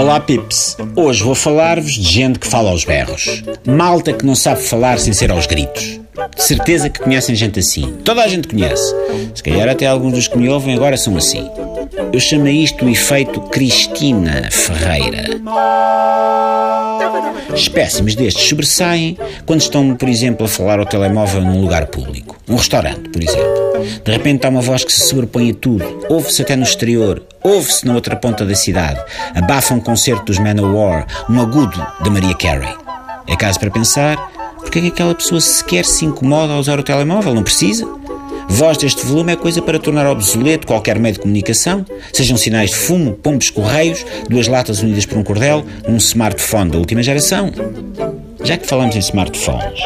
Olá Pips, hoje vou falar-vos de gente que fala aos berros. Malta que não sabe falar sem ser aos gritos. De certeza que conhecem gente assim. Toda a gente conhece. Se calhar até alguns dos que me ouvem agora são assim. Eu chamo isto o efeito Cristina Ferreira. Espécimes destes sobressaem quando estão, por exemplo, a falar ao telemóvel num lugar público. Um restaurante, por exemplo. De repente há uma voz que se sobrepõe a tudo. Ouve-se até no exterior. Ouve-se na outra ponta da cidade. Abafa um concerto dos Manowar, um agudo da Maria Carey. É caso para pensar porque é que aquela pessoa sequer se incomoda a usar o telemóvel? Não precisa? Voz deste volume é coisa para tornar obsoleto qualquer meio de comunicação, sejam sinais de fumo, pombos correios, duas latas unidas por um cordel, um smartphone da última geração. Já que falamos em smartphones,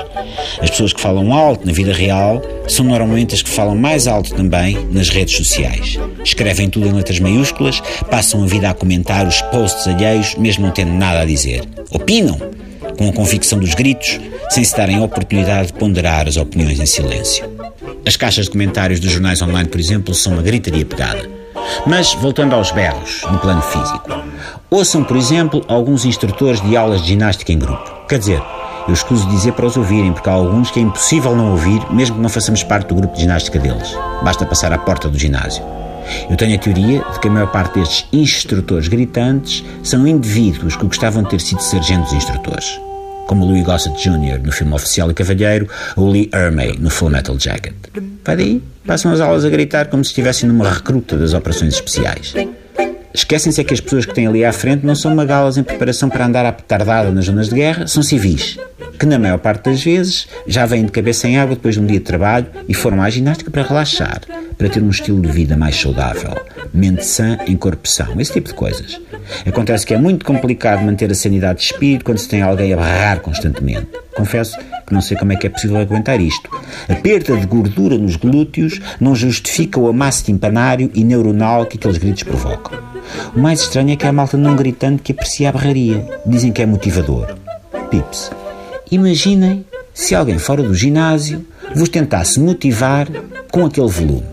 as pessoas que falam alto na vida real são normalmente as que falam mais alto também nas redes sociais. Escrevem tudo em letras maiúsculas, passam a vida a comentar os posts alheios, mesmo não tendo nada a dizer. Opinam, com a convicção dos gritos, sem se darem a oportunidade de ponderar as opiniões em silêncio. As caixas de comentários dos jornais online, por exemplo, são uma gritaria pegada. Mas, voltando aos berros, no plano físico. Ouçam, por exemplo, alguns instrutores de aulas de ginástica em grupo. Quer dizer, eu escuso dizer para os ouvirem, porque há alguns que é impossível não ouvir, mesmo que não façamos parte do grupo de ginástica deles. Basta passar à porta do ginásio. Eu tenho a teoria de que a maior parte destes instrutores gritantes são indivíduos que gostavam de ter sido sargentos instrutores como Louis Gossett Jr. no filme Oficial e Cavalheiro ou Lee Ermey no Full Metal Jacket. Vai daí, passam as aulas a gritar como se estivessem numa recruta das operações especiais. Esquecem-se é que as pessoas que têm ali à frente não são magalas em preparação para andar à petardada nas zonas de guerra, são civis, que na maior parte das vezes já vêm de cabeça em água depois de um dia de trabalho e foram à ginástica para relaxar, para ter um estilo de vida mais saudável, mente sã em são, esse tipo de coisas. Acontece que é muito complicado manter a sanidade de espírito quando se tem alguém a barrar constantemente. Confesso que não sei como é que é possível aguentar isto. A perda de gordura nos glúteos não justifica o amasso timpanário e neuronal que aqueles gritos provocam. O mais estranho é que há malta não gritando que aprecia a barraria. Dizem que é motivador. Pips, imaginem se alguém fora do ginásio vos tentasse motivar com aquele volume.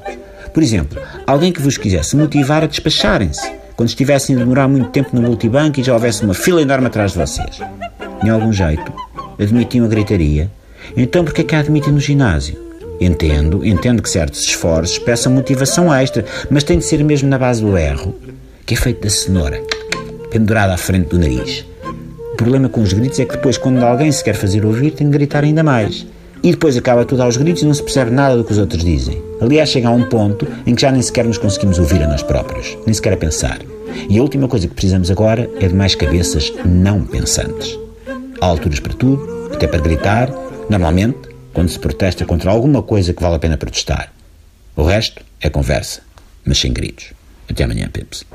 Por exemplo, alguém que vos quisesse motivar a despacharem-se quando estivessem a demorar muito tempo no multibanco e já houvesse uma fila enorme atrás de vocês. De algum jeito, admitiam a gritaria. Então, por que é que a admitem no ginásio? Entendo, entendo que certos esforços peçam motivação extra, mas tem de ser mesmo na base do erro, que é feito da cenoura, pendurada à frente do nariz. O problema com os gritos é que depois, quando alguém se quer fazer ouvir, tem de gritar ainda mais. E depois acaba tudo aos gritos e não se percebe nada do que os outros dizem. Aliás, chega a um ponto em que já nem sequer nos conseguimos ouvir a nós próprios, nem sequer a pensar. E a última coisa que precisamos agora é de mais cabeças não pensantes. Há alturas para tudo, até para gritar, normalmente, quando se protesta contra alguma coisa que vale a pena protestar. O resto é conversa, mas sem gritos. Até amanhã, Pips.